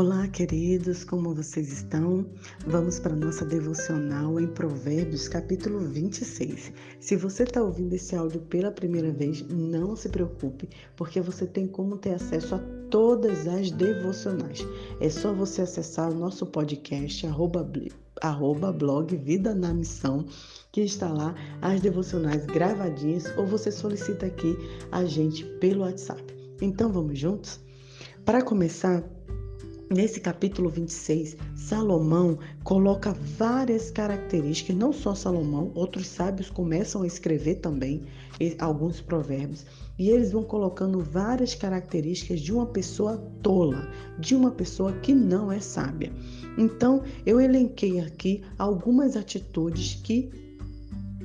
Olá, queridos, como vocês estão? Vamos para nossa devocional em Provérbios, capítulo 26. Se você está ouvindo esse áudio pela primeira vez, não se preocupe, porque você tem como ter acesso a todas as devocionais. É só você acessar o nosso podcast, arroba, arroba blog Vida na Missão, que está lá as devocionais gravadinhas, ou você solicita aqui a gente pelo WhatsApp. Então vamos juntos? Para começar, Nesse capítulo 26, Salomão coloca várias características, não só Salomão, outros sábios começam a escrever também alguns provérbios, e eles vão colocando várias características de uma pessoa tola, de uma pessoa que não é sábia. Então, eu elenquei aqui algumas atitudes que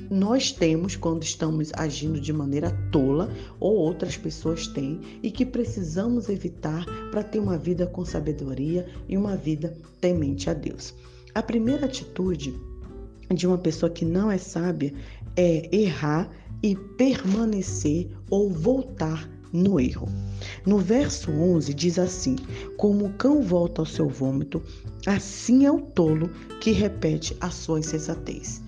nós temos quando estamos agindo de maneira tola ou outras pessoas têm e que precisamos evitar para ter uma vida com sabedoria e uma vida temente a Deus. A primeira atitude de uma pessoa que não é sábia é errar e permanecer ou voltar no erro. No verso 11 diz assim: Como o cão volta ao seu vômito, assim é o tolo que repete a sua insensatez.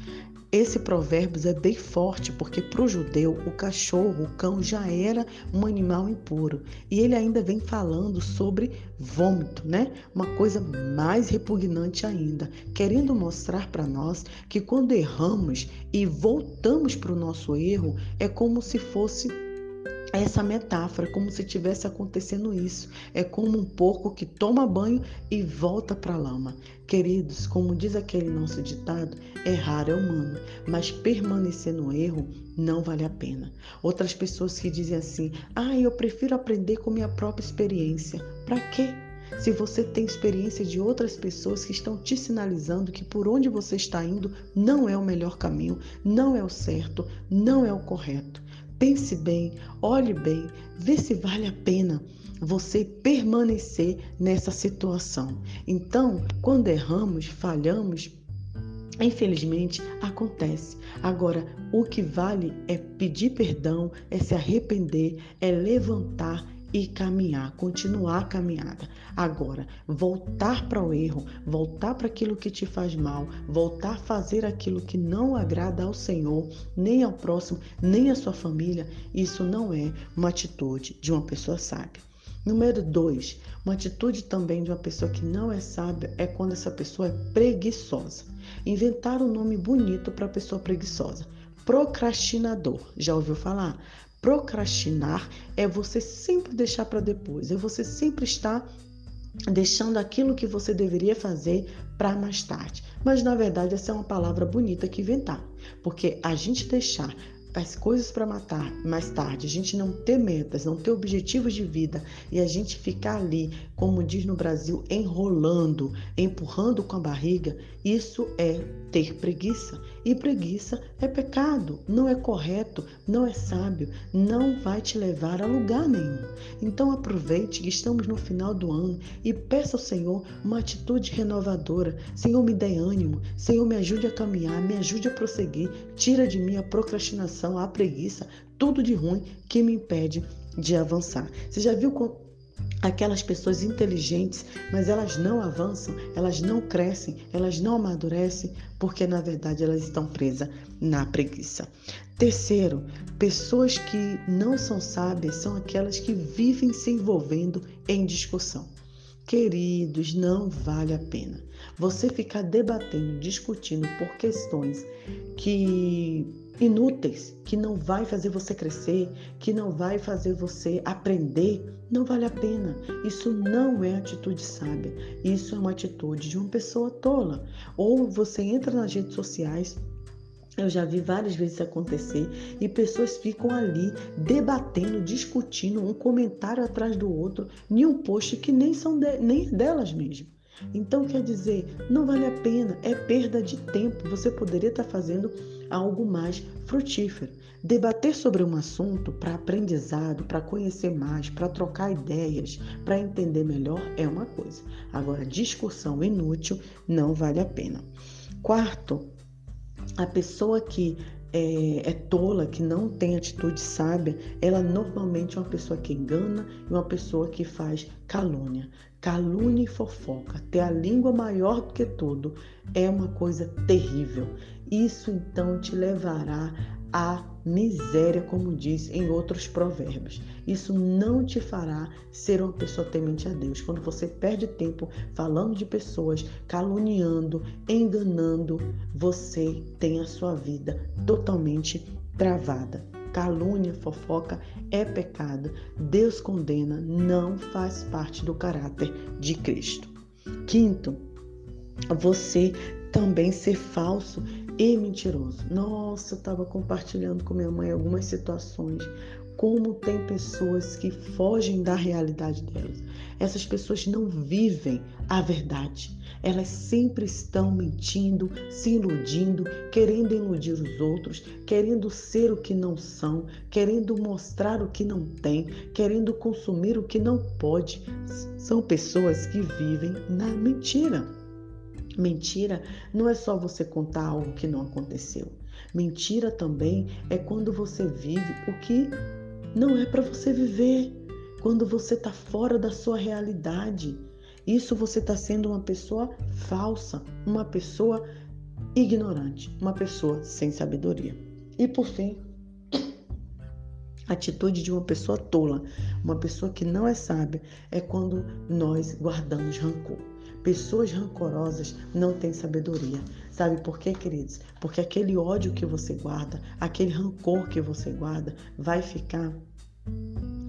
Esse provérbio é bem forte porque para o judeu o cachorro, o cão já era um animal impuro e ele ainda vem falando sobre vômito, né? Uma coisa mais repugnante ainda, querendo mostrar para nós que quando erramos e voltamos para o nosso erro é como se fosse essa metáfora, como se tivesse acontecendo isso. É como um porco que toma banho e volta para a lama. Queridos, como diz aquele nosso ditado, errar é humano, mas permanecer no erro não vale a pena. Outras pessoas que dizem assim: "Ah, eu prefiro aprender com minha própria experiência". Para quê? Se você tem experiência de outras pessoas que estão te sinalizando que por onde você está indo não é o melhor caminho, não é o certo, não é o correto. Pense bem, olhe bem, vê se vale a pena você permanecer nessa situação. Então, quando erramos, falhamos, Infelizmente acontece. Agora, o que vale é pedir perdão, é se arrepender, é levantar e caminhar, continuar a caminhada. Agora, voltar para o erro, voltar para aquilo que te faz mal, voltar a fazer aquilo que não agrada ao Senhor, nem ao próximo, nem à sua família, isso não é uma atitude de uma pessoa sábia. Número dois, uma atitude também de uma pessoa que não é sábia é quando essa pessoa é preguiçosa. Inventar um nome bonito para a pessoa preguiçosa. Procrastinador. Já ouviu falar? Procrastinar é você sempre deixar para depois, é você sempre estar deixando aquilo que você deveria fazer para mais tarde. Mas na verdade essa é uma palavra bonita que inventar, porque a gente deixar as coisas para matar mais tarde, a gente não ter metas, não ter objetivos de vida e a gente ficar ali, como diz no Brasil, enrolando, empurrando com a barriga, isso é ter preguiça. E preguiça é pecado, não é correto, não é sábio, não vai te levar a lugar nenhum. Então aproveite que estamos no final do ano e peça ao Senhor uma atitude renovadora. Senhor, me dê ânimo, Senhor, me ajude a caminhar, me ajude a prosseguir, tira de mim a procrastinação, a preguiça, tudo de ruim que me impede de avançar. Você já viu aquelas pessoas inteligentes, mas elas não avançam, elas não crescem, elas não amadurecem, porque na verdade elas estão presas na preguiça. Terceiro, pessoas que não são sábias são aquelas que vivem se envolvendo em discussão. Queridos, não vale a pena. Você ficar debatendo, discutindo por questões que inúteis, que não vai fazer você crescer, que não vai fazer você aprender, não vale a pena. Isso não é atitude sábia. Isso é uma atitude de uma pessoa tola. Ou você entra nas redes sociais, eu já vi várias vezes acontecer e pessoas ficam ali debatendo, discutindo, um comentário atrás do outro, em um post que nem são de, nem delas mesmo. Então, quer dizer, não vale a pena, é perda de tempo. Você poderia estar fazendo algo mais frutífero. Debater sobre um assunto para aprendizado, para conhecer mais, para trocar ideias, para entender melhor é uma coisa. Agora, discussão inútil não vale a pena. Quarto, a pessoa que é, é, tola, que não tem atitude sábia, ela normalmente é uma pessoa que engana e uma pessoa que faz calúnia. Calúnia e fofoca, ter a língua maior do que tudo, é uma coisa terrível. Isso então te levará à miséria, como diz em outros provérbios. Isso não te fará ser uma pessoa temente a Deus. Quando você perde tempo falando de pessoas, caluniando, enganando, você tem a sua vida totalmente travada. Calúnia, fofoca é pecado. Deus condena, não faz parte do caráter de Cristo. Quinto, você também ser falso e mentiroso. Nossa, eu estava compartilhando com minha mãe algumas situações. Como tem pessoas que fogem da realidade delas. Essas pessoas não vivem a verdade. Elas sempre estão mentindo, se iludindo, querendo iludir os outros, querendo ser o que não são, querendo mostrar o que não tem, querendo consumir o que não pode. São pessoas que vivem na mentira. Mentira não é só você contar algo que não aconteceu. Mentira também é quando você vive o que não é para você viver, quando você está fora da sua realidade. Isso você está sendo uma pessoa falsa, uma pessoa ignorante, uma pessoa sem sabedoria. E por fim, a atitude de uma pessoa tola, uma pessoa que não é sábia, é quando nós guardamos rancor. Pessoas rancorosas não têm sabedoria. Sabe por quê, queridos? Porque aquele ódio que você guarda, aquele rancor que você guarda, vai ficar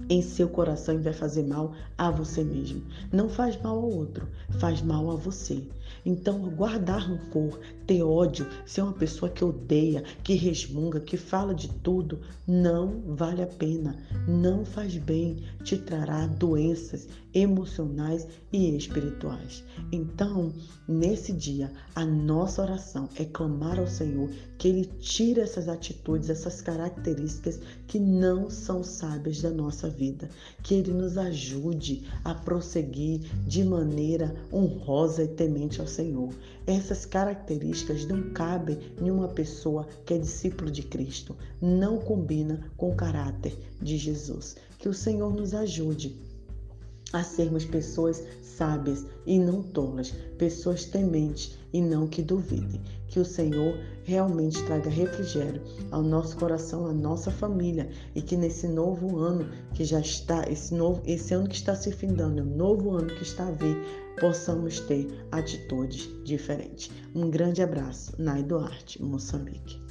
em seu coração e vai fazer mal a você mesmo. Não faz mal ao outro, faz mal a você. Então, guardar rancor, ter ódio, ser uma pessoa que odeia, que resmunga, que fala de tudo, não vale a pena, não faz bem, te trará doenças emocionais e espirituais. Então, nesse dia, a nossa oração é clamar ao Senhor que Ele tire essas atitudes, essas características que não são sábias da nossa vida, que Ele nos ajude a prosseguir de maneira honrosa e temente ao Senhor. Essas características não cabem em uma pessoa que é discípulo de Cristo, não combina com o caráter de Jesus. Que o Senhor nos ajude a sermos pessoas sábias e não tolas, pessoas tementes e não que duvidem. Que o Senhor realmente traga refrigério ao nosso coração, à nossa família e que nesse novo ano que já está, esse novo, esse ano que está se findando, o novo ano que está a vir, possamos ter atitudes diferentes. Um grande abraço, Nai Duarte, Moçambique.